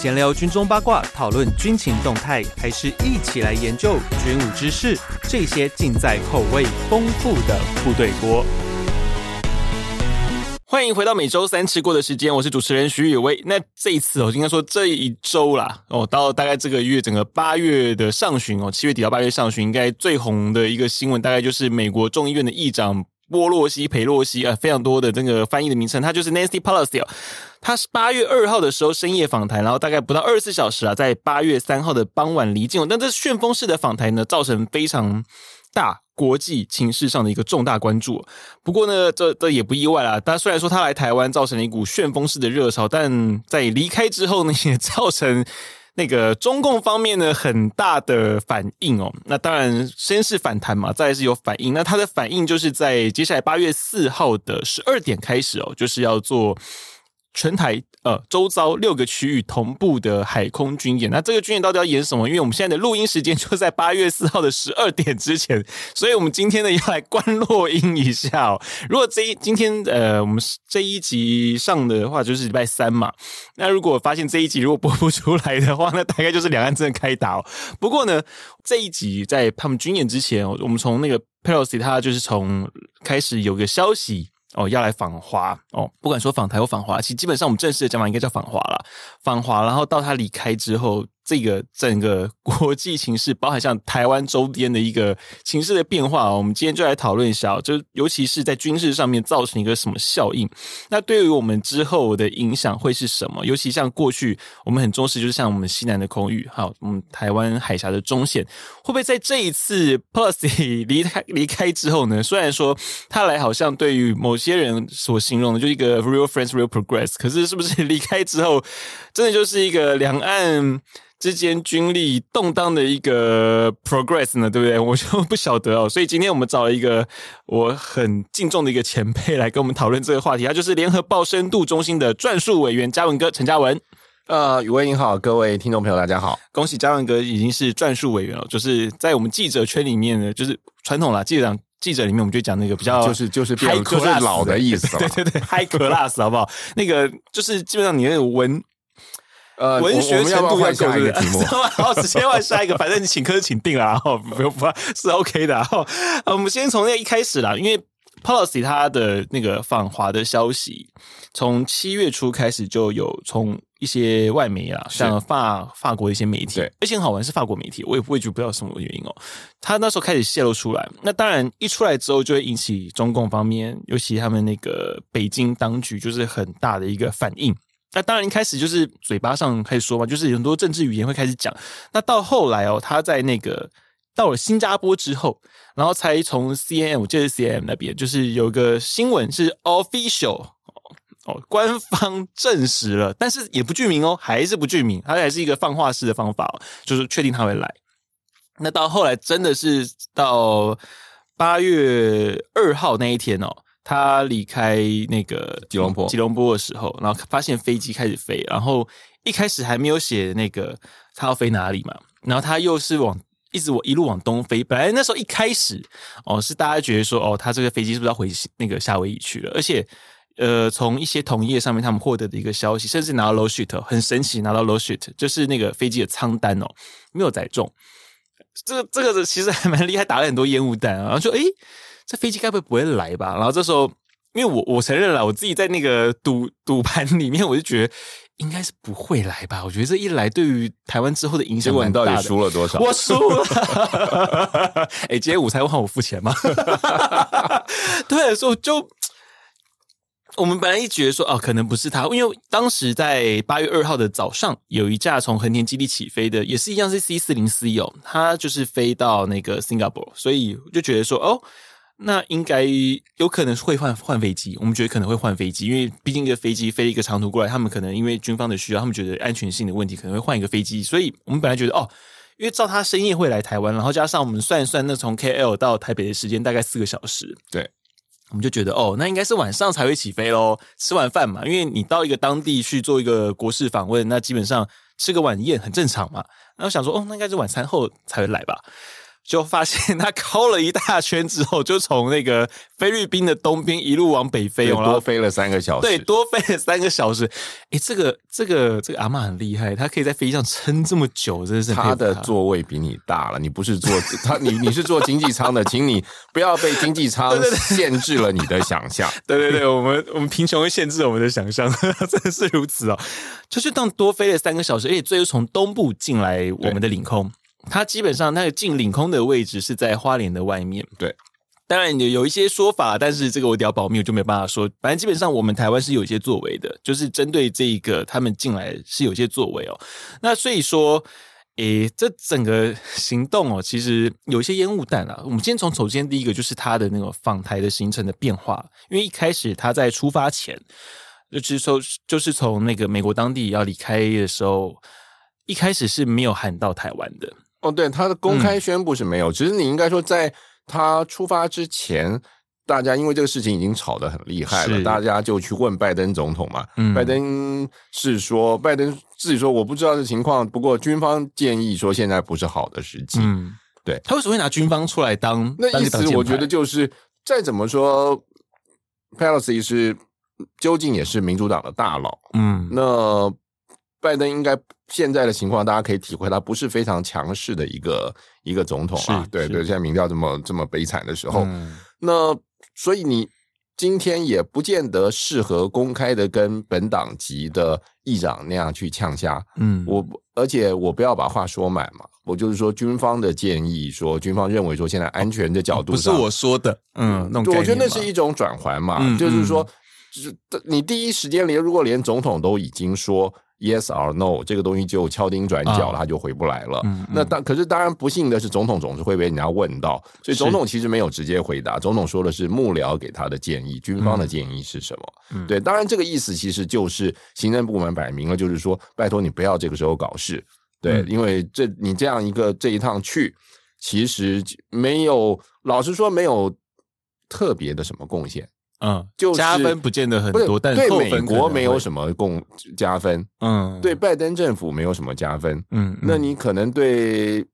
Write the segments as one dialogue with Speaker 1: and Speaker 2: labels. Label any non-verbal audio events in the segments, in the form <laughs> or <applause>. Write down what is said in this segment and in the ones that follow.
Speaker 1: 闲聊军中八卦，讨论军情动态，还是一起来研究军武知识？这些尽在口味丰富的部队锅。欢迎回到每周三吃过的时间，我是主持人徐宇威。那这一次哦，应该说这一周啦，哦，到大概这个月整个八月的上旬哦，七月底到八月上旬，应该最红的一个新闻，大概就是美国众议院的议长波洛西、裴洛西啊，非常多的这个翻译的名称，他就是 Nancy Pelosi 哦。他是八月二号的时候深夜访谈，然后大概不到二十四小时啊，在八月三号的傍晚离境。但这旋风式的访谈呢，造成非常大国际情势上的一个重大关注，不过呢，这这也不意外啦。他虽然说他来台湾造成了一股旋风式的热潮，但在离开之后呢，也造成那个中共方面呢很大的反应哦。那当然，先是反弹嘛，再是有反应。那他的反应就是在接下来八月四号的十二点开始哦，就是要做。全台呃周遭六个区域同步的海空军演，那这个军演到底要演什么？因为我们现在的录音时间就在八月四号的十二点之前，所以我们今天呢要来观落音一下哦。如果这一今天呃我们这一集上的话，就是礼拜三嘛。那如果发现这一集如果播不出来的话，那大概就是两岸真的开打哦。不过呢，这一集在他们军演之前，我们从那个 Pelosi 他就是从开始有个消息。哦，要来访华哦，不管说访台或访华，其实基本上我们正式的讲法应该叫访华了。访华，然后到他离开之后。这个整个国际情势，包含像台湾周边的一个情势的变化，我们今天就来讨论一下，就尤其是在军事上面造成一个什么效应？那对于我们之后的影响会是什么？尤其像过去我们很重视，就是像我们西南的空域，还有我们台湾海峡的中线，会不会在这一次 p e r s y 离开离开之后呢？虽然说他来好像对于某些人所形容的就一个 real friends real progress，可是是不是离开之后，真的就是一个两岸？之间军力动荡的一个 progress 呢，对不对？<laughs> 我就不晓得哦。所以今天我们找了一个我很敬重的一个前辈来跟我们讨论这个话题，他就是联合报深度中心的撰述委员嘉文哥陈嘉文。
Speaker 2: 呃，宇威你好，各位听众朋友大家好，
Speaker 1: 恭喜嘉文哥已经是撰述委员了。就是在我们记者圈里面呢，就是传统啦，记者记者里面我们就讲那个比较
Speaker 2: 就是就是比较就是老的意思，<laughs>
Speaker 1: 对对对，high class 好不好？那个就是基本上你那个文。
Speaker 2: 呃，文学程度要下一个题目，<laughs>
Speaker 1: 好，直接换下一个，反正你请客就请定了，然后不用不是 OK 的。然后，我们先从那一开始啦，因为 Policy 他的那个访华的消息，从七月初开始就有从一些外媒啊，像法法国的一些媒体，而且很好玩是法国媒体，我也不会觉不知道什么原因哦。他那时候开始泄露出来，那当然一出来之后就会引起中共方面，尤其他们那个北京当局就是很大的一个反应。那当然，一开始就是嘴巴上开始说嘛，就是很多政治语言会开始讲。那到后来哦，他在那个到了新加坡之后，然后才从 CNN，我记得是 CNN 那边，就是有个新闻是 official 哦，官方证实了，但是也不具名哦，还是不具名，它还是一个放话式的方法，就是确定他会来。那到后来真的是到八月二号那一天哦。他离开那个
Speaker 2: 吉隆坡，
Speaker 1: 吉隆坡的时候，然后发现飞机开始飞，然后一开始还没有写那个他要飞哪里嘛，然后他又是往一直我一路往东飞。本来那时候一开始哦，是大家觉得说哦，他这个飞机是不是要回那个夏威夷去了？而且呃，从一些同业上面他们获得的一个消息，甚至拿到 low sheet，很神奇，拿到 low sheet 就是那个飞机的舱单哦，没有载重。这个这个其实还蛮厉害，打了很多烟雾弹，然后就诶。这飞机该不会不会来吧？然后这时候，因为我我承认了，我自己在那个赌赌盘里面，我就觉得应该是不会来吧。我觉得这一来，对于台湾之后的影响蛮大的。
Speaker 2: 结果你到底输了多少？
Speaker 1: 我输了。<laughs> 哎，今天午餐换我付钱吗？<laughs> 对，所以就我们本来一觉得说，哦，可能不是他，因为当时在八月二号的早上，有一架从横田基地起飞的，也是一样是 C 四零 C 哦，它就是飞到那个 Singapore，所以就觉得说，哦。那应该有可能会换换飞机，我们觉得可能会换飞机，因为毕竟一个飞机飞一个长途过来，他们可能因为军方的需要，他们觉得安全性的问题，可能会换一个飞机。所以我们本来觉得哦，因为照他深夜会来台湾，然后加上我们算一算，那从 KL 到台北的时间大概四个小时，
Speaker 2: 对，
Speaker 1: 我们就觉得哦，那应该是晚上才会起飞喽，吃完饭嘛，因为你到一个当地去做一个国事访问，那基本上吃个晚宴很正常嘛。然后想说哦，那应该是晚餐后才会来吧。就发现他绕了一大圈之后，就从那个菲律宾的东边一路往北飞，
Speaker 2: 多飞了三个小时。
Speaker 1: 对，多飞了三个小时。哎，这个这个这个阿妈很厉害，他可以在飞机上撑这么久，真的是
Speaker 2: 他的座位比你大了。你不是坐 <laughs> 他，你你是坐经济舱的，请你不要被经济舱限制了你的想象。<laughs>
Speaker 1: 对对对，我们我们贫穷会限制我们的想象，<laughs> 真的是如此哦。就是当多飞了三个小时，而且最后从东部进来我们的领空。它基本上，那个进领空的位置是在花莲的外面。
Speaker 2: 对，
Speaker 1: 当然有有一些说法，但是这个我一定要保密，我就没办法说。反正基本上，我们台湾是有一些作为的，就是针对这一个他们进来是有些作为哦。那所以说，诶，这整个行动哦，其实有一些烟雾弹啊。我们先从首先第一个就是他的那个访台的行程的变化，因为一开始他在出发前，就是说就是从那个美国当地要离开的时候，一开始是没有喊到台湾的。
Speaker 2: 哦，对，他的公开宣布是没有。嗯、其实你应该说，在他出发之前，大家因为这个事情已经吵得很厉害了，大家就去问拜登总统嘛。嗯、拜登是说，拜登自己说我不知道这情况，不过军方建议说现在不是好的时机。嗯，对，
Speaker 1: 他为什么会拿军方出来当？
Speaker 2: 那意思我觉得就是再怎么说，Pelosi 是究竟也是民主党的大佬。嗯，那。拜登应该现在的情况，大家可以体会，他不是非常强势的一个一个总统啊。对对，现在民调这么这么悲惨的时候，嗯、那所以你今天也不见得适合公开的跟本党籍的议长那样去呛下。嗯，我而且我不要把话说满嘛，我就是说军方的建议，说军方认为说现在安全的角度上，
Speaker 1: 不是我说的，嗯，那
Speaker 2: 我觉得那是一种转环嘛，嗯、就是说，就是你第一时间连如果连总统都已经说。Yes or no，这个东西就敲钉转角了，他就回不来了。那当可是当然不幸的是，总统总是会被人家问到，所以总统其实没有直接回答。总统说的是幕僚给他的建议，军方的建议是什么？嗯、对，当然这个意思其实就是行政部门摆明了，就是说拜托你不要这个时候搞事。对，嗯、因为这你这样一个这一趟去，其实没有，老实说没有特别的什么贡献。
Speaker 1: 嗯，就加分不见得很多，但对
Speaker 2: 美国没有什么共加分。嗯，对拜登政府没有什么加分。嗯，那你可能对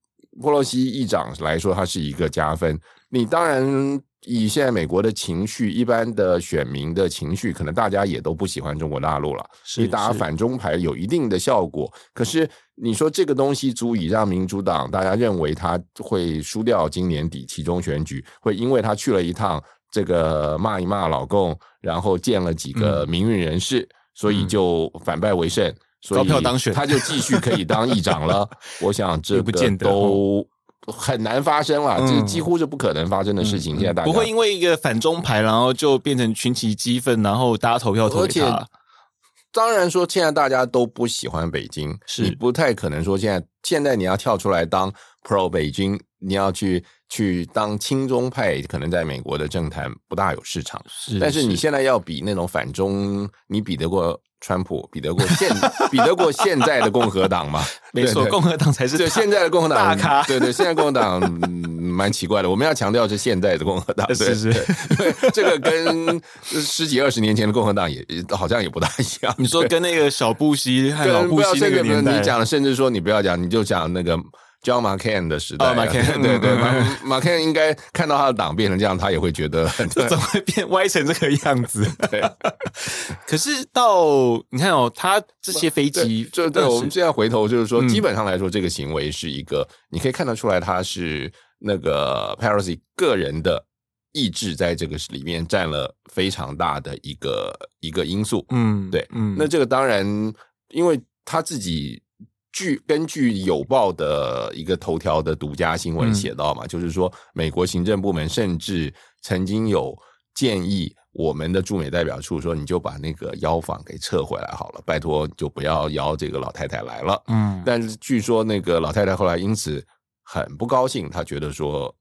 Speaker 2: 波洛西议长来说，他是一个加分。你当然以现在美国的情绪，一般的选民的情绪，可能大家也都不喜欢中国大陆了。你打反中牌有一定的效果，可是你说这个东西足以让民主党大家认为他会输掉今年底期中选举，会因为他去了一趟。这个骂一骂老共，然后见了几个民运人士，嗯、所以就反败为胜，高票当选，他就继续可以当议长了。<laughs> 我想这个都很难发生了，这几乎是不可能发生的事情。现在大家
Speaker 1: 不会因为一个反中牌，然后就变成群起激愤，然后大家投票投给他。
Speaker 2: 当然说，现在大家都不喜欢北京，是你不太可能说现在现在你要跳出来当 pro 北京，你要去。去当亲中派，可能在美国的政坛不大有市场。是，但是你现在要比那种反中，你比得过川普，比得过现，比得过现在的共和党吗？<laughs>
Speaker 1: 没错，共和党才是
Speaker 2: 对现在的共和党大咖。对对，现在共和党蛮奇怪的。我们要强调是现在的共和党，是是，对，这个跟十几二十年前的共和党也好像也不大一样。
Speaker 1: 你说跟那个小布希和老布希那个年代，
Speaker 2: 你讲，甚至说你不要讲，你就讲那个。John McCain 的时代，oh, McCain, <laughs> 对对，McCain 应该看到他的党变成这样，他也会觉得 <laughs>
Speaker 1: 这怎么会变歪成这个样子？<laughs> 对。可是到你看哦，他这些飞机，
Speaker 2: 就对，我们现在回头就是说，基本上来说，这个行为是一个，你可以看得出来，他是那个 Pelosi 个人的意志在这个里面占了非常大的一个一个因素。嗯，对，嗯，那这个当然，因为他自己。据根据有报的一个头条的独家新闻写到嘛，嗯、就是说美国行政部门甚至曾经有建议我们的驻美代表处说，你就把那个邀访给撤回来好了，拜托就不要邀这个老太太来了。嗯，但是据说那个老太太后来因此很不高兴，她觉得说。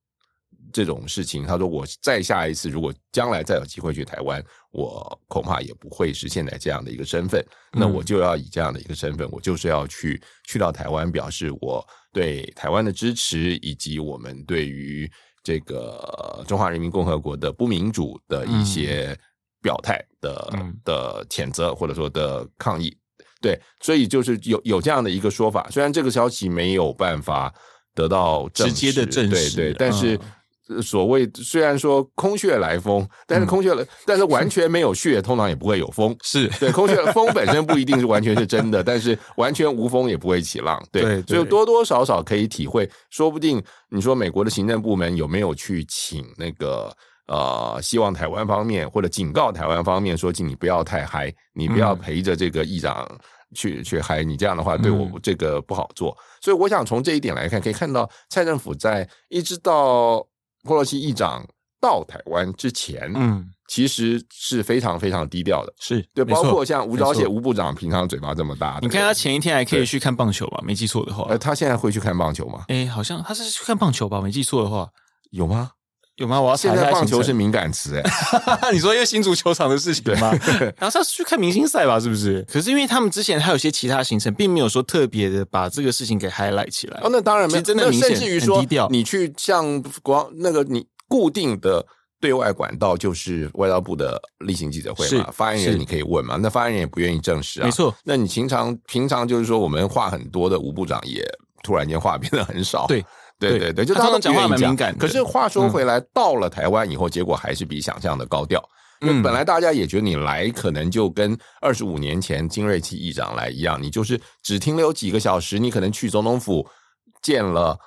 Speaker 2: 这种事情，他说我再下一次，如果将来再有机会去台湾，我恐怕也不会是现在这样的一个身份。那我就要以这样的一个身份，我就是要去去到台湾，表示我对台湾的支持，以及我们对于这个中华人民共和国的不民主的一些表态的的谴责，或者说的抗议。对，所以就是有有这样的一个说法。虽然这个消息没有办法。得到
Speaker 1: 直接的证实。
Speaker 2: 对对，但是。嗯所谓虽然说空穴来风，但是空穴来，嗯、但是完全没有穴，通常也不会有风。<laughs>
Speaker 1: 是
Speaker 2: 对，空穴风本身不一定是完全是真的，但是完全无风也不会起浪。对，对对，所以多多少少可以体会，说不定你说美国的行政部门有没有去请那个呃，希望台湾方面或者警告台湾方面说，请你不要太嗨，你不要陪着这个议长去、嗯、去嗨，你这样的话对我这个不好做。嗯、所以我想从这一点来看，可以看到蔡政府在一直到。裴洛西议长到台湾之前，嗯，其实是非常非常低调的，
Speaker 1: 是
Speaker 2: 对，包括像吴钊燮吴部长平常嘴巴这么大，
Speaker 1: 你看他前一天还可以去看棒球吧？没记错的话，
Speaker 2: 呃，他现在会去看棒球吗？
Speaker 1: 哎，好像他是去看棒球吧？没记错的话，
Speaker 2: 有吗？
Speaker 1: 有吗？我要。
Speaker 2: 现在棒球是敏感词哎，<laughs>
Speaker 1: 你说因为新足球场的事情吗？然后他是去看明星赛吧？是不是？可是因为他们之前还有些其他行程，并没有说特别的把这个事情给 highlight 起来。
Speaker 2: 哦，那当然没，
Speaker 1: 真的明显
Speaker 2: 甚至于说你去像国那个你。固定的对外管道就是外交部的例行记者会嘛，发言人你可以问嘛，那发言人也不愿意证实啊。
Speaker 1: 没错，
Speaker 2: 那你平常平常就是说我们话很多的吴部长也突然间话变得很少。
Speaker 1: 对
Speaker 2: 对对对，就
Speaker 1: 他们讲话蛮敏感。
Speaker 2: 可是话说回来，到了台湾以后，结果还是比想象的高调。因为本来大家也觉得你来可能就跟二十五年前金瑞基议长来一样，你就是只停留几个小时，你可能去总统府见了。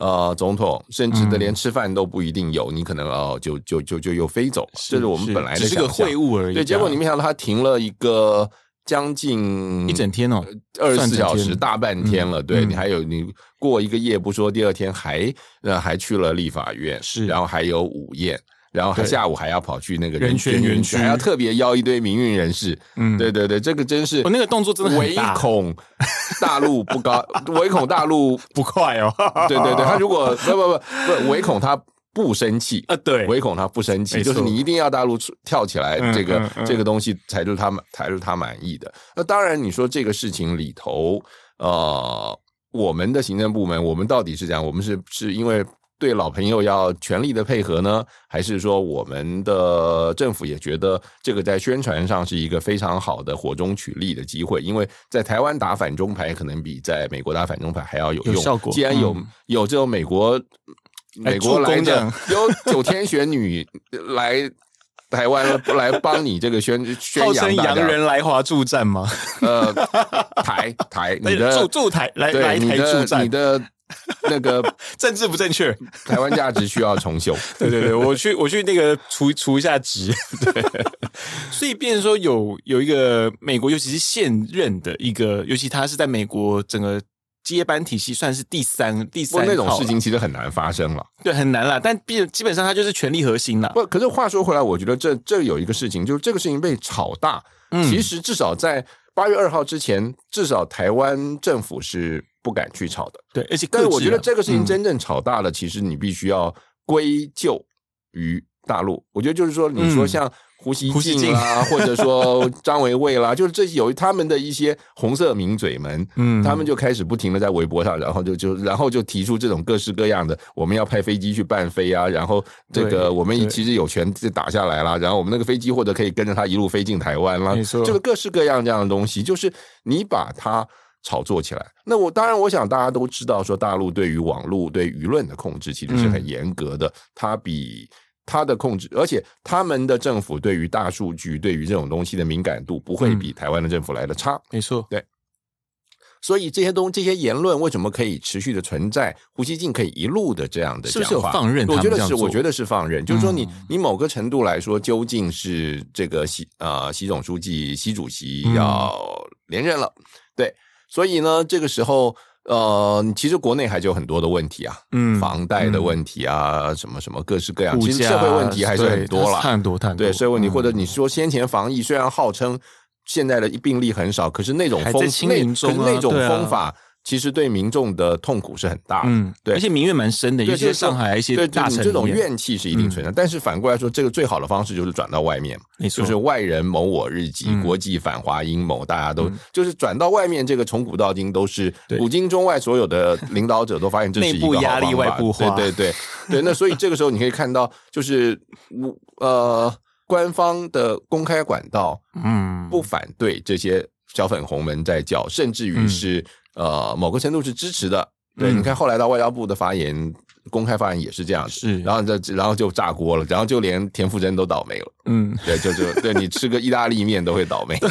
Speaker 2: 呃，总统甚至的连吃饭都不一定有，嗯、你可能哦，就就就就又飞走，这是我们本来的想象，
Speaker 1: 只是个会晤而已。
Speaker 2: 对，结果你没想到他停了一个将近
Speaker 1: 一整天哦，
Speaker 2: 二十四小时大半天了。嗯、对、嗯、你还有你过一个夜不说，第二天还呃还去了立法院，
Speaker 1: 是，然
Speaker 2: 后还有午宴。然后他下午还要跑去那个
Speaker 1: 人权园区，
Speaker 2: 还要特别邀一堆民运人士。嗯，对对对，这个真是
Speaker 1: 我那个动作真的
Speaker 2: 唯恐大陆不高，唯恐大陆 <laughs>
Speaker 1: 不快哦。
Speaker 2: 对对对，他如果 <laughs> 不不不不，唯恐他不生气
Speaker 1: 啊，对，
Speaker 2: 唯恐他不生气，就是你一定要大陆跳起来，这个这个东西才是他们才是他满意的。那当然，你说这个事情里头，呃，我们的行政部门，我们到底是这样？我们是是因为。对老朋友要全力的配合呢，还是说我们的政府也觉得这个在宣传上是一个非常好的火中取栗的机会？因为在台湾打反中牌可能比在美国打反中牌还要有用。
Speaker 1: 有效果。
Speaker 2: 既然有、嗯、有这种美国美国来的有九天玄女 <laughs> 来台湾来帮你这个宣宣扬，
Speaker 1: 洋人来华助战吗？
Speaker 2: 呃，台 <laughs> 台你的
Speaker 1: 驻驻台来来台助战
Speaker 2: 你的。那个 <laughs>
Speaker 1: 政治不正确，
Speaker 2: 台湾价值需要重修。
Speaker 1: 对对对，我去我去那个除除一下职。对，所以变成说有有一个美国，尤其是现任的一个，尤其他是在美国整个接班体系算是第三第三。
Speaker 2: 那种事情其实很难发生了，
Speaker 1: 对，很难了。但基基本上它就是权力核心了。
Speaker 2: 不，可是话说回来，我觉得这这有一个事情，就是这个事情被炒大。嗯，其实至少在八月二号之前，至少台湾政府是。不敢去炒的，
Speaker 1: 对，而且
Speaker 2: 但是我觉得这个事情真正炒大了，其实你必须要归咎于大陆。我觉得就是说，你说像胡锡进啦，<laughs> 或者说张维卫啦，就是这些有他们的一些红色名嘴们，嗯，他们就开始不停的在微博上，然后就就然后就提出这种各式各样的，我们要派飞机去伴飞啊，然后这个我们其实有权打下来啦，然后我们那个飞机或者可以跟着他一路飞进台湾啦，没错，这个各式各样这样的东西，就是你把它。炒作起来，那我当然我想大家都知道，说大陆对于网络对舆论的控制其实是很严格的，它比它的控制，而且他们的政府对于大数据对于这种东西的敏感度不会比台湾的政府来的差。
Speaker 1: 没错，
Speaker 2: 对。所以这些东这些言论为什么可以持续的存在？胡锡进可以一路的这样的讲话，
Speaker 1: 是不是有放任？
Speaker 2: 我觉得是，我觉得是放任。就是说你，你你某个程度来说，究竟是这个习呃习总书记习主席要连任了，对。所以呢，这个时候，呃，其实国内还是有很多的问题啊，嗯，房贷的问题啊，嗯、什么什么各式各样，其实社会问题还是很多了，
Speaker 1: 很多太多。
Speaker 2: 对，社会问题，或者你说先前防疫，虽然号称现在的病例很少，可是那种风，那可是那种风法。其实对民众的痛苦是很大的，嗯，对，
Speaker 1: 而且民怨蛮深的，尤其是上海一些大城，
Speaker 2: 这种怨气是一定存在。但是反过来说，这个最好的方式就是转到外面，没错，就是外人谋我日籍，国际反华阴谋，大家都就是转到外面，这个从古到今都是古今中外所有的领导者都发现这是一个好方法，内部压力，外部化，对对对对。那所以这个时候你可以看到，就是我呃，官方的公开管道，嗯，不反对这些小粉红们在叫，甚至于是。呃，某个程度是支持的，对，
Speaker 1: 嗯、
Speaker 2: 你看后来到外交部的发言。公开发言也是这样子，
Speaker 1: 是，
Speaker 2: 然后这然后就炸锅了，然后就连田馥甄都倒霉了，
Speaker 1: 嗯，
Speaker 2: 对，就就对你吃个意大利面都会倒霉，<laughs>
Speaker 1: 对，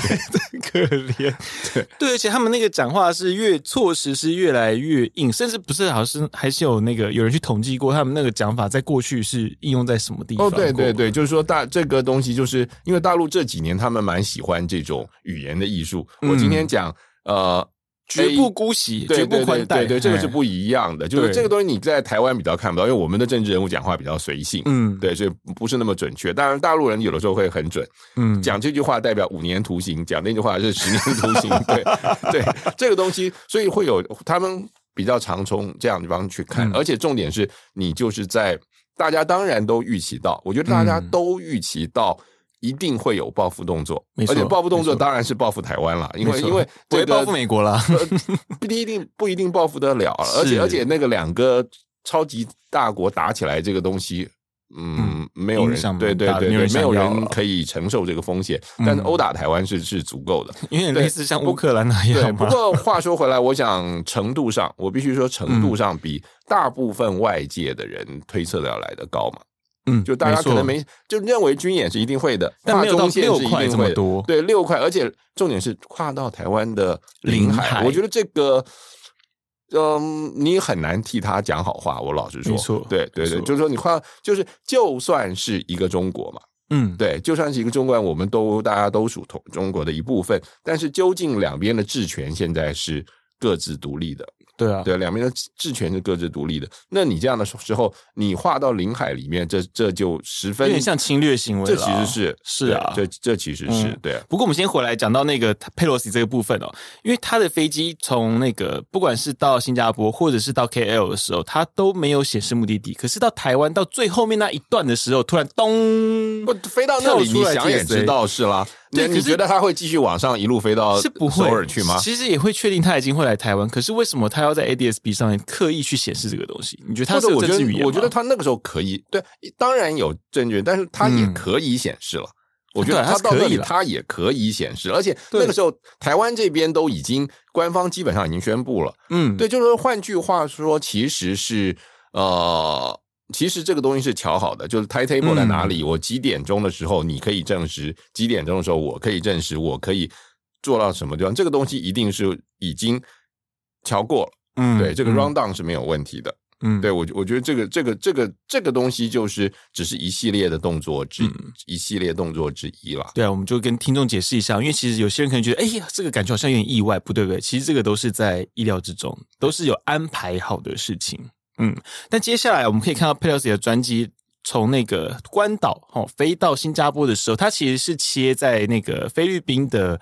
Speaker 1: 可怜，对 <laughs> 对，而且他们那个讲话是越措施是越来越硬，甚至不是，好像还是有那个有人去统计过，他们那个讲法在过去是应用在什么地方？
Speaker 2: 哦，对对对，就是说大这个东西，就是因为大陆这几年他们蛮喜欢这种语言的艺术。我今天讲，嗯、呃。
Speaker 1: 绝不姑息，绝不宽待，
Speaker 2: 对对，这个是不一样的。就是这个东西你在台湾比较看不到，因为我们的政治人物讲话比较随性，嗯，对，所以不是那么准确。当然，大陆人有的时候会很准，嗯，讲这句话代表五年徒刑，讲那句话是十年徒刑，<laughs> 对对，这个东西，所以会有他们比较常从这样地方去看，而且重点是你就是在大家当然都预期到，我觉得大家都预期到。一定会有报复动作，而且报复动作当然是报复台湾了，因为因为
Speaker 1: 不会报复美国了，
Speaker 2: 不一定不一定报复得了，而且而且那个两个超级大国打起来这个东西，嗯，没有人对对对，没有人可以承受这个风险，但是殴打台湾是是足够的，
Speaker 1: 因为类似像乌克兰那样。
Speaker 2: 不过话说回来，我想程度上，我必须说程度上比大部分外界的人推测的要来的高嘛。
Speaker 1: 嗯，
Speaker 2: 就大家可能没就认为军演是一定会的，
Speaker 1: 但没有到六
Speaker 2: 块
Speaker 1: 这么多。
Speaker 2: 对，六块，而且重点是跨到台湾的领海。我觉得这个，嗯，你很难替他讲好话。我老
Speaker 1: 实说，
Speaker 2: 对对对，就是说你跨，就是就算是一个中国嘛，
Speaker 1: 嗯，
Speaker 2: 对，就算是一个中国，我们都大家都属同中国的一部分，但是究竟两边的治权现在是各自独立的。
Speaker 1: 对啊，
Speaker 2: 对，两边的治权是各自独立的。那你这样的时候，你划到领海里面，这这就十分
Speaker 1: 有点像侵略行为。
Speaker 2: 这其实是
Speaker 1: 是啊，
Speaker 2: 这这其实是、嗯、对。
Speaker 1: 不过我们先回来讲到那个佩洛西这个部分哦，因为他的飞机从那个不管是到新加坡或者是到 KL 的时候，他都没有显示目的地。可是到台湾到最后面那一段的时候，突然咚，
Speaker 2: 不飞到那里，你想也知道是啦。对，你觉得他会继续往上一路飞到首尔去吗？
Speaker 1: 其实也会确定他已经会来台湾，可是为什么他要在 ADSB 上面刻意去显示这个东西？你觉得他是有政治语言吗？
Speaker 2: 我觉得他那个时候可以，对，当然有证据，但是他也可以显示了。嗯、我觉得他到那里他也可以显示，而且那个时候台湾这边都已经官方基本上已经宣布了，嗯，对，就是说换句话说，其实是呃。其实这个东西是调好的，就是 timetable 在哪里，嗯、我几点钟的时候你可以证实，几点钟的时候我可以证实，我可以做到什么地方。这个东西一定是已经调过了，嗯，对，这个 rundown 是没有问题的，嗯，对我我觉得这个这个这个这个东西就是只是一系列的动作之、嗯、一系列动作之一了。
Speaker 1: 对啊，我们就跟听众解释一下，因为其实有些人可能觉得，哎呀，这个感觉好像有点意外，不对不对？其实这个都是在意料之中，都是有安排好的事情。嗯，但接下来我们可以看到佩洛西的专机从那个关岛哦飞到新加坡的时候，它其实是切在那个菲律宾的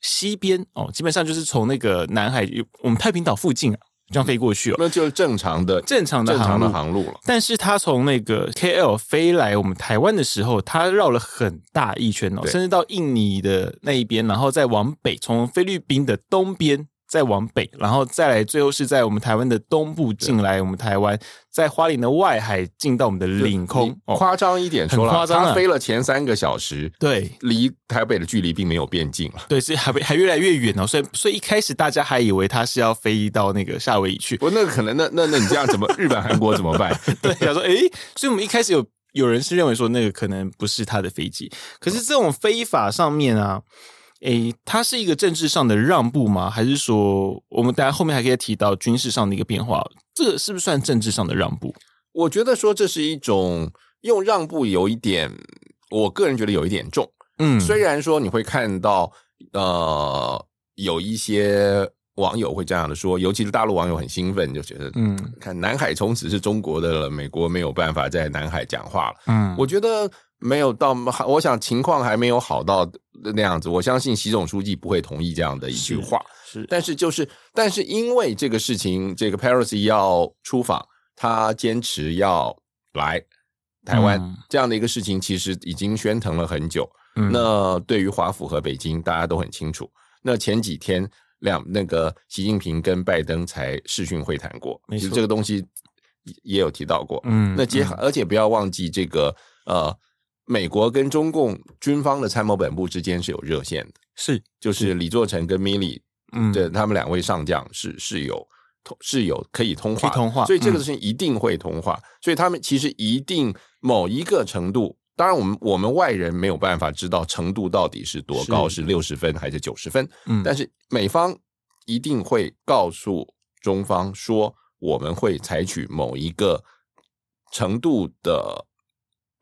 Speaker 1: 西边哦，基本上就是从那个南海，我们太平岛附近啊，这样飞过去哦，
Speaker 2: 那就是正常的
Speaker 1: 正常的正常的
Speaker 2: 航路了。
Speaker 1: 但是它从那个 KL 飞来我们台湾的时候，它绕了很大一圈哦，甚至到印尼的那一边，然后再往北，从菲律宾的东边。再往北，然后再来，最后是在我们台湾的东部进来，我们台湾在花莲的外海进到我们的领空。
Speaker 2: 夸张一点说了，夸张，他飞了前三个小时，
Speaker 1: 对，
Speaker 2: 离台北的距离并没有变近了，
Speaker 1: 对，所以还还越来越远哦。所以，所以一开始大家还以为他是要飞到那个夏威夷去。
Speaker 2: 不，那个可能，那那那你这样怎么日本、韩国怎么办？<laughs>
Speaker 1: 对，他说，诶，所以我们一开始有有人是认为说那个可能不是他的飞机，可是这种飞法上面啊。诶，它是一个政治上的让步吗？还是说我们大家后面还可以提到军事上的一个变化？这个是不是算政治上的让步？
Speaker 2: 我觉得说这是一种用让步有一点，我个人觉得有一点重。嗯，虽然说你会看到呃有一些网友会这样的说，尤其是大陆网友很兴奋，就觉得嗯，看南海从此是中国的了，美国没有办法在南海讲话了。嗯，我觉得。没有到，我想情况还没有好到那样子。我相信习总书记不会同意这样的一句话。
Speaker 1: 是，是，
Speaker 2: 但是就是，但是因为这个事情，这个 Pelosi 要出访，他坚持要来台湾，嗯、这样的一个事情，其实已经喧腾了很久。嗯、那对于华府和北京，大家都很清楚。那前几天两那个习近平跟拜登才视讯会谈过，其实这个东西也有提到过。嗯，那接而且不要忘记这个呃。美国跟中共军方的参谋本部之间是有热线的，
Speaker 1: 是，
Speaker 2: 就是李作成跟米利，嗯，对，他们两位上将是是有是有可以通话，
Speaker 1: 通话，
Speaker 2: 所以这个事情一定会通话，嗯、所以他们其实一定某一个程度，当然我们我们外人没有办法知道程度到底是多高，是六十分还是九十分，嗯，但是美方一定会告诉中方说，我们会采取某一个程度的，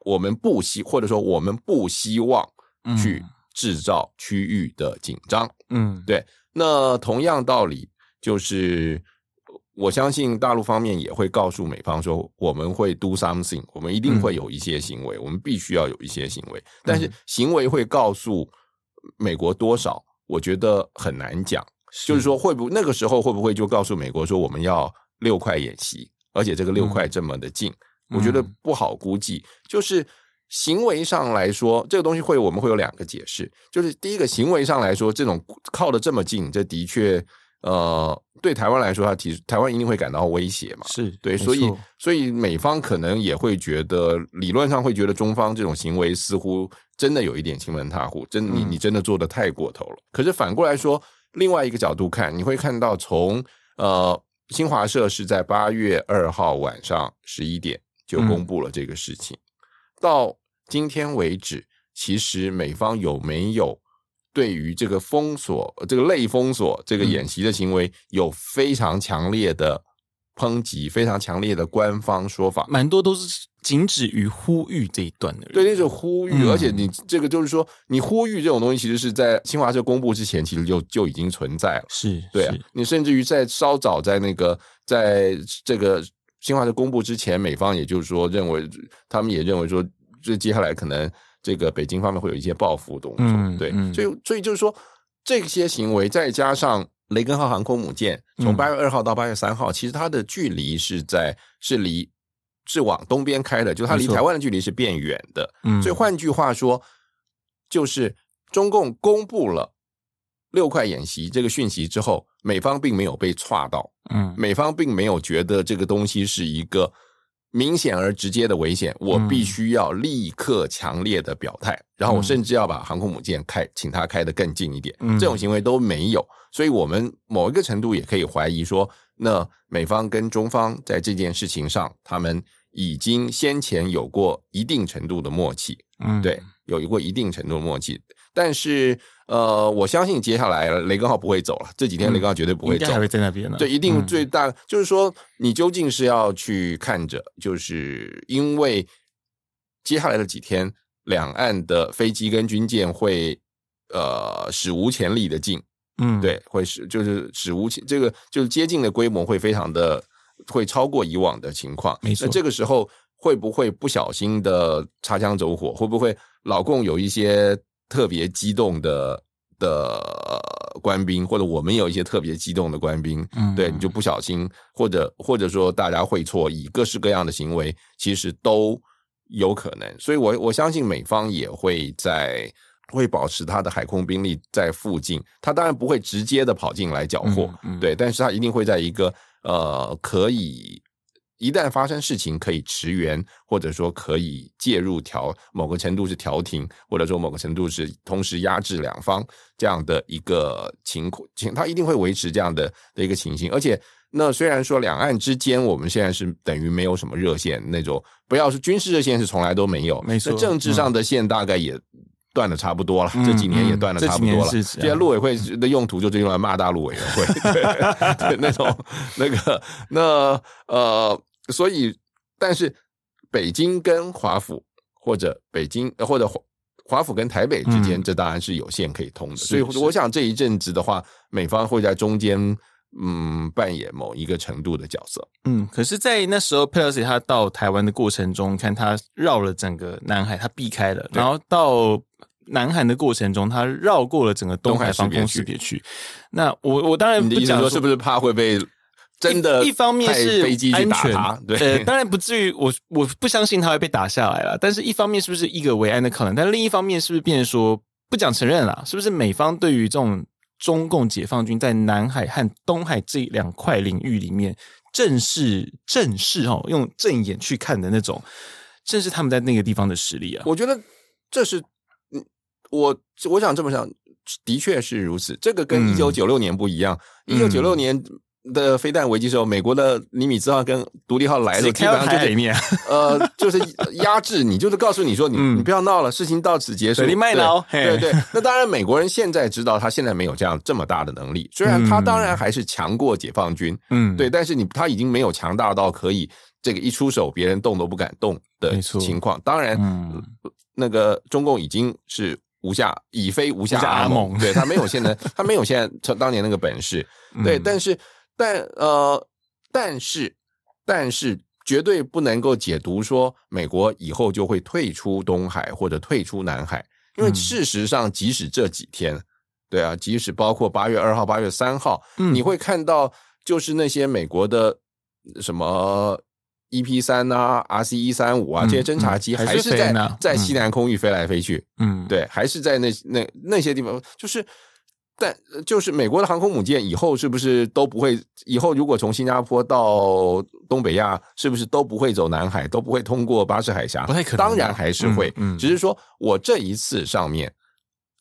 Speaker 2: 我们不希或者说我们不希望去制造区域的紧张，嗯，对。那同样道理，就是我相信大陆方面也会告诉美方说，我们会 do something，我们一定会有一些行为，嗯、我们必须要有一些行为。但是行为会告诉美国多少，我觉得很难讲。是就是说，会不那个时候会不会就告诉美国说，我们要六块演习，而且这个六块这么的近，嗯、我觉得不好估计。就是。行为上来说，这个东西会我们会有两个解释，就是第一个行为上来说，这种靠得这么近，这的确呃对台湾来说，它其实台湾一定会感到威胁嘛，
Speaker 1: 是
Speaker 2: 对，所以所以美方可能也会觉得，理论上会觉得中方这种行为似乎真的有一点亲门踏户，真你你真的做得太过头了。嗯、可是反过来说，另外一个角度看，你会看到从呃新华社是在八月二号晚上十一点就公布了这个事情，嗯、到。今天为止，其实美方有没有对于这个封锁、这个类封锁、这个演习的行为有非常强烈的抨击、非常强烈的官方说法？
Speaker 1: 蛮多都是仅止于呼吁这一段的。
Speaker 2: 对，那是呼吁，嗯、而且你这个就是说，你呼吁这种东西，其实是在新华社公布之前，其实就就已经存在了。
Speaker 1: 是
Speaker 2: 对啊，你甚至于在稍早在那个在这个新华社公布之前，美方也就是说认为，他们也认为说。这接下来可能这个北京方面会有一些报复动作，嗯、对，所以所以就是说这些行为再加上雷根号航空母舰从八月二号到八月三号，嗯、其实它的距离是在是离是往东边开的，就它离台湾的距离是变远的，嗯，所以换句话说，就是中共公布了六块演习这个讯息之后，美方并没有被挫到，嗯，美方并没有觉得这个东西是一个。明显而直接的危险，我必须要立刻强烈的表态，嗯、然后我甚至要把航空母舰开，请他开得更近一点。嗯、这种行为都没有，所以我们某一个程度也可以怀疑说，那美方跟中方在这件事情上，他们已经先前有过一定程度的默契。嗯，对，有一过一定程度的默契，但是。呃，我相信接下来雷根号不会走了。这几天雷根号绝对不会走，
Speaker 1: 还会在那边呢。
Speaker 2: 对，一定最大、嗯、就是说，你究竟是要去看着，就是因为接下来的几天，两岸的飞机跟军舰会呃史无前例的近，嗯，对，会是就是史无前这个就是接近的规模会非常的会超过以往的情况。没错，那这个时候会不会不小心的擦枪走火？会不会老共有一些？特别激动的的官兵，或者我们有一些特别激动的官兵，嗯，对，你就不小心，或者或者说大家会错意，各式各样的行为，其实都有可能。所以我我相信美方也会在会保持他的海空兵力在附近，他当然不会直接的跑进来缴获，嗯嗯、对，但是他一定会在一个呃可以。一旦发生事情，可以驰援，或者说可以介入调某个程度是调停，或者说某个程度是同时压制两方这样的一个情况，情他一定会维持这样的的一个情形。而且，那虽然说两岸之间我们现在是等于没有什么热线那种，不要说军事热线是从来都没有，没错，那政治上的线大概也。断的差不多了，这几年也断的差不多了。现在陆委会的用途就是用来骂大陆委员会，对，对那种 <laughs> 那个那呃，所以但是北京跟华府或者北京或者华华府跟台北之间，这当然是有线可以通的。所以我想这一阵子的话，美方会在中间嗯扮演某一个程度的角色。
Speaker 1: 嗯，可是，在那时候佩洛西他到台湾的过程中，看他绕了整个南海，他避开了，然后到。南韩的过程中，他绕过了整个东海防空识别区。那我我当然不讲
Speaker 2: 说是不是怕会被真的
Speaker 1: 一,一方面是
Speaker 2: 飞机去打他，对，
Speaker 1: 呃，当然不至于，我我不相信他会被打下来了。但是一方面是不是一个维安的可能？但另一方面是不是变成说不讲承认了？是不是美方对于这种中共解放军在南海和东海这两块领域里面正是正是哦，用正眼去看的那种，正是他们在那个地方的实力啊？
Speaker 2: 我觉得这是。我我想这么想，的确是如此。这个跟一九九六年不一样。一九九六年的飞弹危机时候，美国的尼米兹号跟独立号来了，基本上就是
Speaker 1: 里面，
Speaker 2: 呃，就是压制你，就是告诉你说你，你、嗯、你不要闹了，事情到此结束。
Speaker 1: 你卖了，
Speaker 2: 对对，对。那当然，美国人现在知道他现在没有这样这么大的能力，虽然他当然还是强过解放军，嗯，对，但是你他已经没有强大到可以这个一出手别人动都不敢动的情况。当然，嗯，那个中共已经是。无下已非无下阿蒙，阿对他没有现在，他没有现在当年那个本事，对，嗯、但是但呃，但是但是绝对不能够解读说美国以后就会退出东海或者退出南海，因为事实上，即使这几天，对啊，即使包括八月二号、八月三号，嗯、你会看到就是那些美国的什么。EP 三啊，RC 一三五啊，这些侦察机还是在、嗯、在西南空域飞来飞去，嗯，对，还是在那那那些地方，就是，但就是美国的航空母舰以后是不是都不会？以后如果从新加坡到东北亚，是不是都不会走南海，都不会通过巴士海峡？
Speaker 1: 不太可能，
Speaker 2: 当然还是会，嗯，嗯只是说我这一次上面，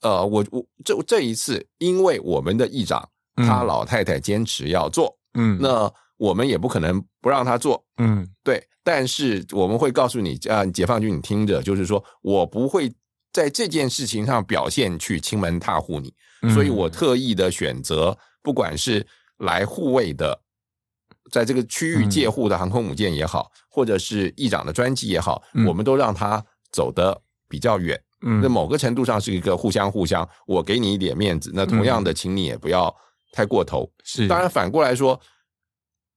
Speaker 2: 呃，我我这这一次，因为我们的议长他老太太坚持要做，嗯，那。我们也不可能不让他做，嗯，对。但是我们会告诉你，啊，解放军，你听着，就是说我不会在这件事情上表现去亲门踏户你，嗯，所以我特意的选择，不管是来护卫的，在这个区域借护的航空母舰也好，嗯，或者是议长的专机也好，嗯，我们都让他走得比较远。嗯，那某个程度上是一个互相互相，我给你一点面子，那同样的，请你也不要太过头。是，当然反过来说。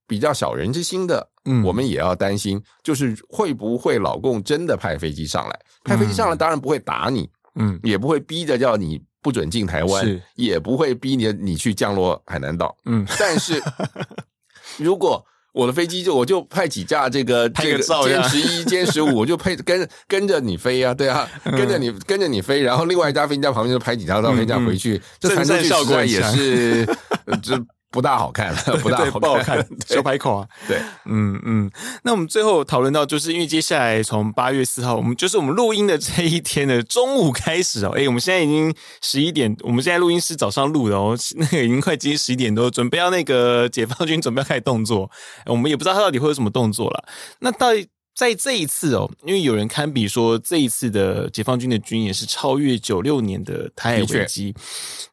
Speaker 2: 比较小人之心的，嗯，我们也要担心，就是会不会老共真的派飞机上来？派飞机上来，当然不会打你，嗯，也不会逼着叫你不准进台湾，也不会逼你你去降落海南岛，嗯。但是，<laughs> 如果我的飞机就我就派几架这个这个歼十一、歼十五，<laughs> 我就配跟跟着你飞啊，对啊，跟着你跟着你飞，然后另外一架飞机在旁边就拍几张照片这样回去，这传出去效果也是这。不大好看，<laughs> 不大好看，不好看，<laughs>
Speaker 1: 小白口啊。对，嗯嗯。那我们最后讨论到，就是因为接下来从八月四号，我们就是我们录音的这一天的中午开始哦。哎，我们现在已经十一点，我们现在录音是早上录的哦，那 <laughs> 个已经快接近十一点多，准备要那个解放军准备要开始动作，我们也不知道他到底会有什么动作了。那到底？在这一次哦，因为有人堪比说，这一次的解放军的军演是超越九六年的台海危机。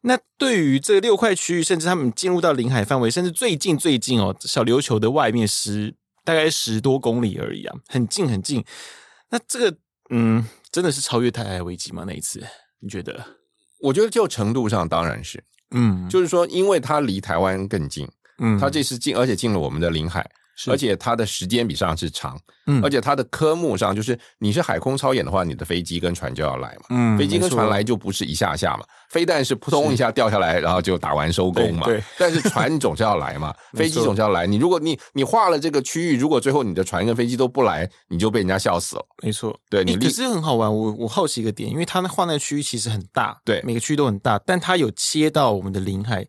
Speaker 1: 那对于这六块区域，甚至他们进入到领海范围，甚至最近最近哦，小琉球的外面十大概十多公里而已啊，很近很近。那这个嗯，真的是超越台海危机吗？那一次你觉得？
Speaker 2: 我觉得就程度上当然是，嗯，就是说，因为它离台湾更近，嗯，它这次进，而且进了我们的领海。而且它的时间比上次长，嗯，而且它的科目上就是你是海空操演的话，你的飞机跟船就要来嘛，嗯，飞机跟船来就不是一下下嘛，飞弹是扑通一下掉下来，然后就打完收工嘛，对，但是船总是要来嘛，<laughs> 飞机总是要来，你如果你你画了这个区域，如果最后你的船跟飞机都不来，你就被人家笑死了，
Speaker 1: 没错，
Speaker 2: 对，你
Speaker 1: 可是很好玩，我我好奇一个点，因为他那画那个区域其实很大，
Speaker 2: 对，
Speaker 1: 每个区域都很大，但它有切到我们的领海。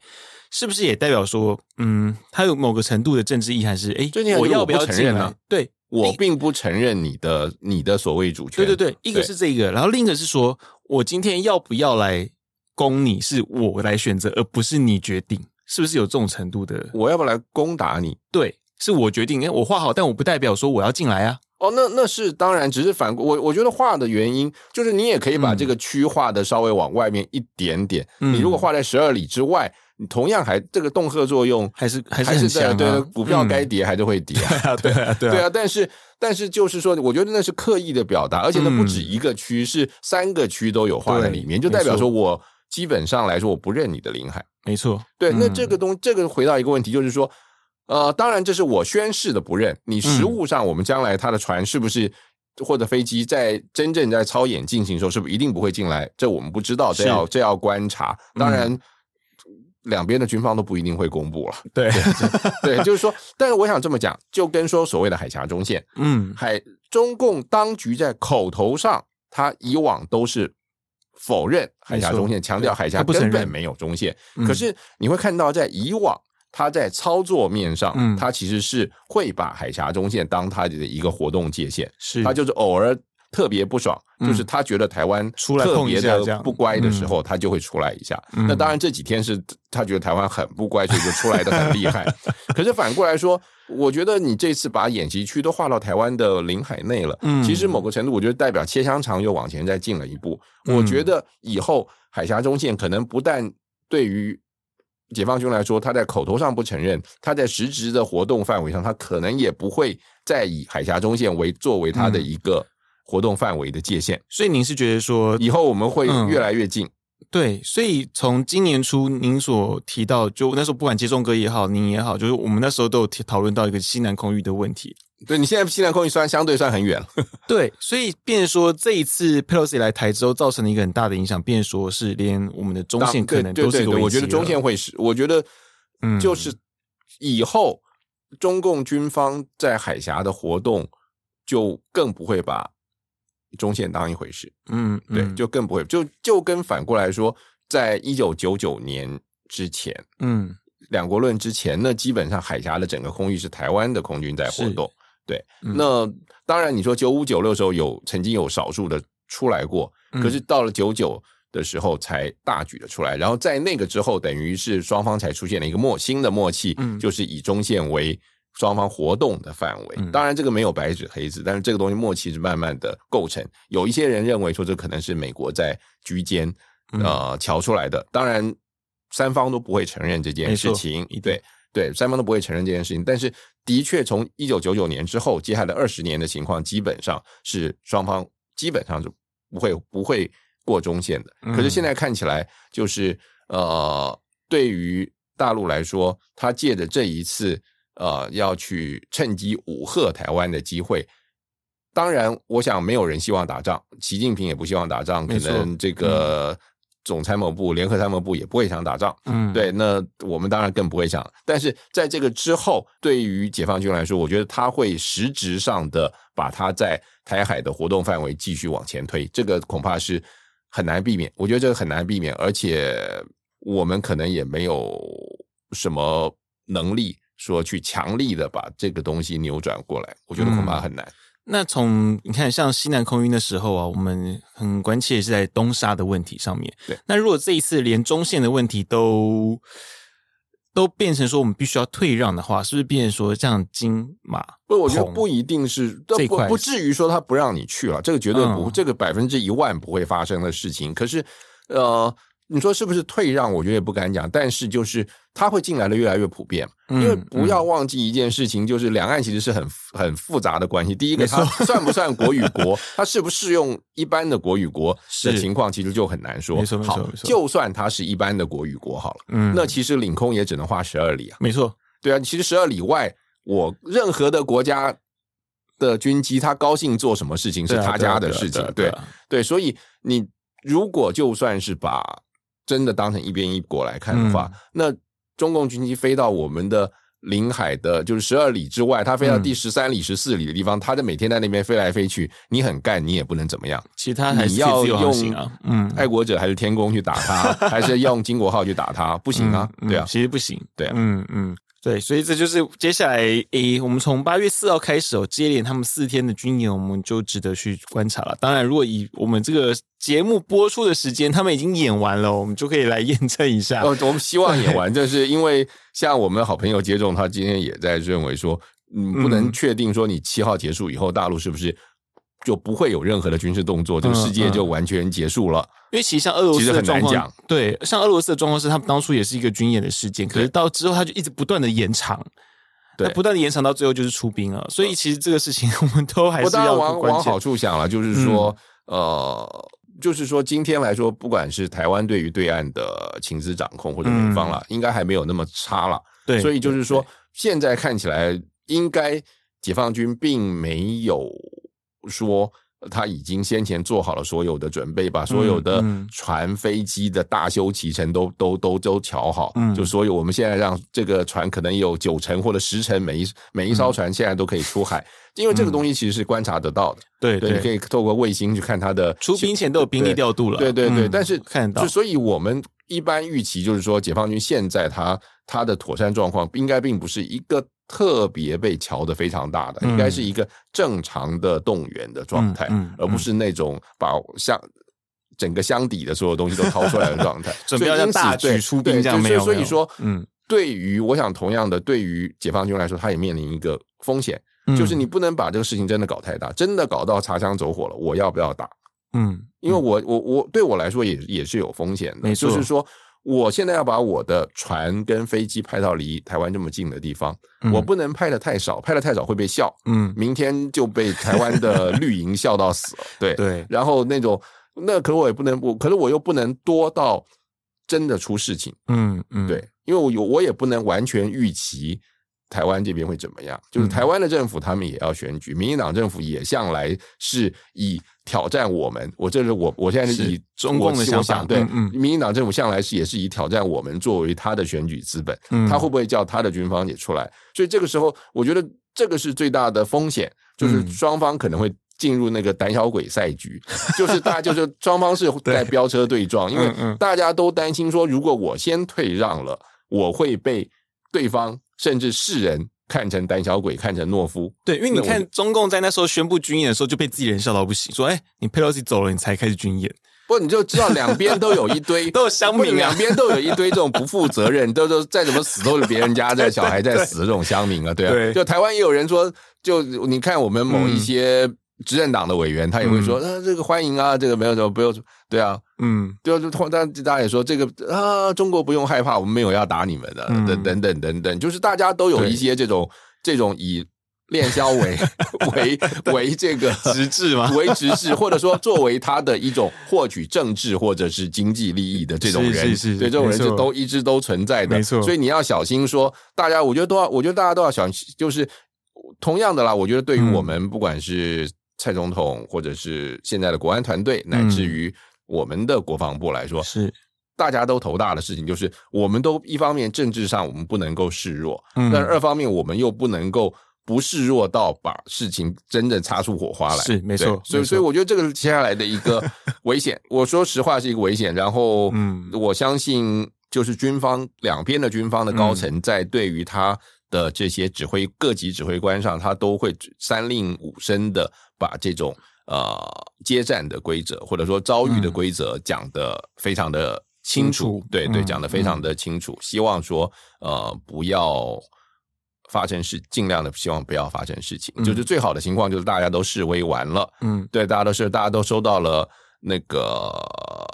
Speaker 1: 是不是也代表说，嗯，他有某个程度的政治意涵是，哎，我要不要承认呢？对，
Speaker 2: 我并不承认你的你的所谓主权。
Speaker 1: 对对对，一个是这个，然后另一个是说，我今天要不要来攻你，是我来选择，而不是你决定，是不是有这种程度的？
Speaker 2: 我要不要来攻打你？
Speaker 1: 对，是我决定。哎，我画好，但我不代表说我要进来啊。
Speaker 2: 哦，那那是当然，只是反过我我觉得画的原因，就是你也可以把这个区画的稍微往外面一点点。你如果画在十二里之外。你同样还这个恫吓作用还是还是还是在对股票该跌还是会跌啊，<laughs> 对啊对啊，但是但是就是说，我觉得那是刻意的表达，而且那不止一个区，是三个区都有画在里面，就代表说我基本上来说我不认你的领海，
Speaker 1: 没错。
Speaker 2: 对，那这个东这个回到一个问题，就是说，呃，当然这是我宣誓的不认，你实物上我们将来他的船是不是或者飞机在真正在操演进行的时候，是不是一定不会进来？这我们不知道，这要这要观察。当然。两边的军方都不一定会公布了，
Speaker 1: 对。
Speaker 2: 对，就是说，但是我想这么讲，就跟说所谓的海峡中线，嗯，海中共当局在口头上，他以往都是否认海峡中线，强调海峡根本没有中线。可是你会看到，在以往他在操作面上，他其实是会把海峡中线当他的一个活动界限，是。他就是偶尔。特别不爽，
Speaker 1: 嗯、
Speaker 2: 就是他觉得台湾
Speaker 1: 出来特别的
Speaker 2: 不乖的时候，他就会出来一下。嗯、那当然这几天是他觉得台湾很不乖，所以就出来的很厉害。<laughs> 可是反过来说，我觉得你这次把演习区都划到台湾的领海内了，嗯，其实某个程度，我觉得代表切香肠又往前再进了一步。嗯、我觉得以后海峡中线可能不但对于解放军来说，他在口头上不承认，他在实质的活动范围上，他可能也不会再以海峡中线为作为他的一个活动范围的界限。
Speaker 1: 所以您是觉得说，以后我们会越来越近？对，所以从今年初您所提到，就那时候不管接种哥也好，您也好，就是我们那时候都有讨论到一个西南空域的问题。
Speaker 2: 对，你现在西南空域算相对算很远了，<laughs>
Speaker 1: 对，所以变说这一次佩洛西来台之后，造成了一个很大的影响，变说是连我们的中线可能都是。
Speaker 2: 我觉得中线会是，我觉得，嗯，就是以后中共军方在海峡的活动就更不会把中线当一回事，
Speaker 1: 嗯，嗯。
Speaker 2: 对，就更不会，就就跟反过来说，在一九九九年之前，
Speaker 1: 嗯，
Speaker 2: 两国论之前，那基本上海峡的整个空域是台湾的空军在活动。对，那当然，你说九五九六时候有曾经有少数的出来过，可是到了九九的时候才大举的出来，然后在那个之后，等于是双方才出现了一个默新的默契，就是以中线为双方活动的范围。当然，这个没有白纸黑字，但是这个东西默契是慢慢的构成。有一些人认为说这可能是美国在居间呃瞧出来的，当然三方都不会承认这件事情。对。对，三方都不会承认这件事情，但是的确，从一九九九年之后，接下来二十年的情况，基本上是双方基本上是不会不会过中线的。可是现在看起来，就是呃，对于大陆来说，他借着这一次呃要去趁机武吓台湾的机会，当然，我想没有人希望打仗，习近平也不希望打仗，可能这个。总参谋部、联合参谋部也不会想打仗，
Speaker 1: 嗯，
Speaker 2: 对，那我们当然更不会想。但是在这个之后，对于解放军来说，我觉得他会实质上的把他在台海的活动范围继续往前推，这个恐怕是很难避免。我觉得这个很难避免，而且我们可能也没有什么能力说去强力的把这个东西扭转过来。我觉得恐怕很难。嗯
Speaker 1: 那从你看，像西南空运的时候啊，我们很关切是在东沙的问题上面。
Speaker 2: 对，
Speaker 1: 那如果这一次连中线的问题都都变成说我们必须要退让的话，是不是变成说像金马？
Speaker 2: 不，我觉得不一定是，这不不至于说他不让你去了，这个绝对不，嗯、这个百分之一万不会发生的事情。可是，呃。你说是不是退让？我觉得也不敢讲，但是就是它会进来的越来越普遍，因为不要忘记一件事情，就是两岸其实是很很复杂的关系。第一个，它算不算国与 <laughs> 国？它适不适用一般的国与国的情况，其实就很难说。
Speaker 1: 没错，没错，
Speaker 2: 好，就算它是一般的国与国好了，嗯，那其实领空也只能画十二里啊。
Speaker 1: 没错，
Speaker 2: 对啊，其实十二里外，我任何的国家的军机，他高兴做什么事情是他家的事情，对对，所以你如果就算是把真的当成一边一国来看的话，嗯、那中共军机飞到我们的领海的，就是十二里之外，它飞到第十三里、十四里的地方，它就每天在那边飞来飞去，你很干，你也不能怎么样。
Speaker 1: 其他还是自由航行啊，嗯，
Speaker 2: 爱国者还是天宫去打它，<laughs> 还是要用金国号去打它，不行啊，
Speaker 1: 嗯、
Speaker 2: 对啊，
Speaker 1: 其实不行，
Speaker 2: 对啊，
Speaker 1: 嗯嗯。对，所以这就是接下来诶，我们从八月四号开始哦，接连他们四天的军演，我们就值得去观察了。当然，如果以我们这个节目播出的时间，他们已经演完了，我们就可以来验证一下。
Speaker 2: 哦，我们希望演完，就是因为像我们好朋友接种，他今天也在认为说，嗯，不能确定说你七号结束以后，大陆是不是？就不会有任何的军事动作，这个世界就完全结束了。
Speaker 1: 因为其实像俄罗斯的状况，对，像俄罗斯的状况是，他们当初也是一个军演的事件，可是到之后他就一直不断的延长，对，不断的延长到最后就是出兵了。所以其实这个事情我们都还是要
Speaker 2: 往往好处想了，就是说，呃，就是说今天来说，不管是台湾对于对岸的情资掌控或者美方了，应该还没有那么差了。
Speaker 1: 对，
Speaker 2: 所以就是说，现在看起来应该解放军并没有。说他已经先前做好了所有的准备，把所有的船、飞机的大修启程都都都都调好。嗯，就所以我们现在让这个船可能有九成或者十成，每一每一艘船现在都可以出海，因为这个东西其实是观察得到的。
Speaker 1: 对对，
Speaker 2: 你可以透过卫星去看它的
Speaker 1: 出兵前都有兵力调度了。
Speaker 2: 对对对，但是
Speaker 1: 看到，
Speaker 2: 就所以我们一般预期就是说，解放军现在他它的妥善状况应该并不是一个特别被乔的非常大的，应该是一个正常的动员的状态，而不是那种把像。整个箱底的所有东西都掏出来的状态，<laughs>
Speaker 1: 准备要大举出兵这样没有？
Speaker 2: 所以说，嗯，对于我想同样的，对于解放军来说，他也面临一个风险，就是你不能把这个事情真的搞太大，真的搞到擦枪走火了，我要不要打？嗯，因为我我我对我来说也也是有风险的，就是说我现在要把我的船跟飞机派到离台湾这么近的地方，我不能派的太少，派的太少会被笑，嗯，明天就被台湾的 <laughs> 绿营笑到死了，对。对，然后那种。那可我也不能，我可是我又不能多到真的出事情，嗯嗯，对，因为我有我也不能完全预期台湾这边会怎么样。就是台湾的政府他们也要选举，民进党政府也向来是以挑战我们，我这是我我现在是以中共的想法，对，民进党政府向来是也是以挑战我们作为他的选举资本，他会不会叫他的军方也出来？所以这个时候，我觉得这个是最大的风险，就是双方可能会。进入那个胆小鬼赛局，<laughs> 就是大家就是双方是在飙车对撞，因为大家都担心说，如果我先退让了，我会被对方甚至世人看成胆小鬼，看成懦夫。
Speaker 1: 对，因为你看中共在那时候宣布军演的时候，就被自己人笑到不行，说：“ <laughs> 哎，你佩洛西走了，你才开始军演。”
Speaker 2: 不，你就知道两边都有一堆 <laughs>
Speaker 1: 都有乡民，
Speaker 2: 两边都有一堆这种不负责任，<laughs> 都都再怎么死都是别人家的小孩在死的这种乡民啊，对啊。就台湾也有人说，就你看我们某一些。执政党的委员他也会说，啊，这个欢迎啊，这个没有什么不用，对啊，嗯，就就但大家也说这个啊，中国不用害怕，我们没有要打你们的，等等等等等，就是大家都有一些这种这种以练萧为为 <laughs> 为这个
Speaker 1: 直至吗？
Speaker 2: 为职志，或者说作为他的一种获取政治或者是经济利益的这种人，是是，对这种人是都一直都存在的，没错。所以你要小心说，大家我觉得都要，我觉得大家都要小心，就是同样的啦，我觉得对于我们不管是。蔡总统，或者是现在的国安团队，乃至于我们的国防部来说，是大家都头大的事情，就是我们都一方面政治上我们不能够示弱，嗯，但二方面我们又不能够不示弱到把事情真正擦出火花来，
Speaker 1: 是没错。
Speaker 2: 所以，所以我觉得这个是接下来的一个 <laughs> 危险。我说实话是一个危险。然后，嗯，我相信就是军方两边的军方的高层在对于他的这些指挥各级指挥官上，他都会三令五申的。把这种呃接战的规则，或者说遭遇的规则讲得非常的清楚，嗯、对对，讲得非常的清楚。嗯、希望说呃不要发生事，尽量的希望不要发生事情。嗯、就是最好的情况就是大家都示威完了，嗯，对，大家都是大家都收到了那个。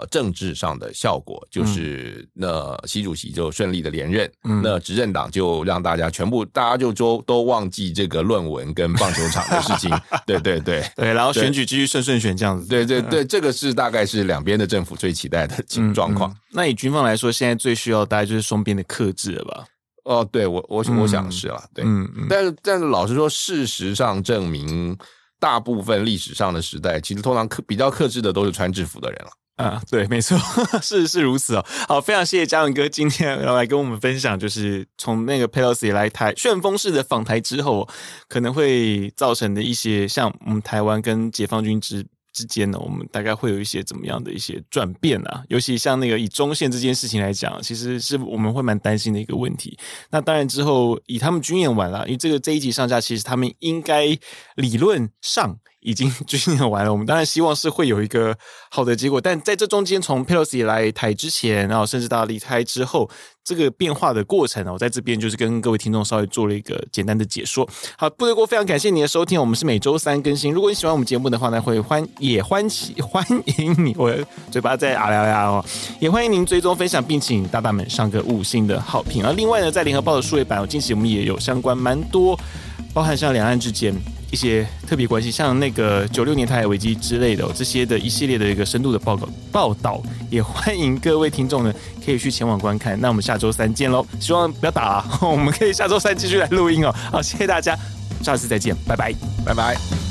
Speaker 2: 政治上的效果就是，那习主席就顺利的连任，嗯、那执政党就让大家全部，大家就都都忘记这个论文跟棒球场的事情，<laughs> 对对对
Speaker 1: 对，然后选举继续顺顺选这样子，
Speaker 2: 对对对，<laughs> 这个是大概是两边的政府最期待的状况。嗯嗯、
Speaker 1: 那以军方来说，现在最需要大概就是双边的克制了吧？
Speaker 2: 哦，对我我我想是了，对，但是但是老实说，事实上证明，大部分历史上的时代，其实通常克比较克制的都是穿制服的人了。
Speaker 1: 啊，对，没错，<laughs> 是是如此哦。好，非常谢谢嘉文哥今天要来跟我们分享，就是从那个 Pelosi 来台旋风式的访台之后，可能会造成的一些，像我们台湾跟解放军之之间呢，我们大概会有一些怎么样的一些转变啊？尤其像那个以中线这件事情来讲，其实是我们会蛮担心的一个问题。那当然之后以他们军演完了，因为这个这一集上架，其实他们应该理论上。已经 <laughs> 军演完了，我们当然希望是会有一个好的结果，但在这中间，从佩洛西来台之前，然后甚至到离开之后，这个变化的过程呢，我在这边就是跟各位听众稍微做了一个简单的解说。好，部队锅非常感谢你的收听，我们是每周三更新。如果你喜欢我们节目的话呢，会欢也欢喜欢迎你，我嘴巴在啊呀呀哦，也欢迎您追踪分享，并请大大们上个五星的好评。而另外呢，在联合报的数位版，我近期我们也有相关蛮多，包含像两岸之间。一些特别关系，像那个九六年台海危机之类的、哦，这些的一系列的一个深度的报告报道，也欢迎各位听众呢可以去前往观看。那我们下周三见喽，希望不要打啊，<laughs> 我们可以下周三继续来录音哦。好，谢谢大家，下次再见，拜拜，
Speaker 2: 拜拜。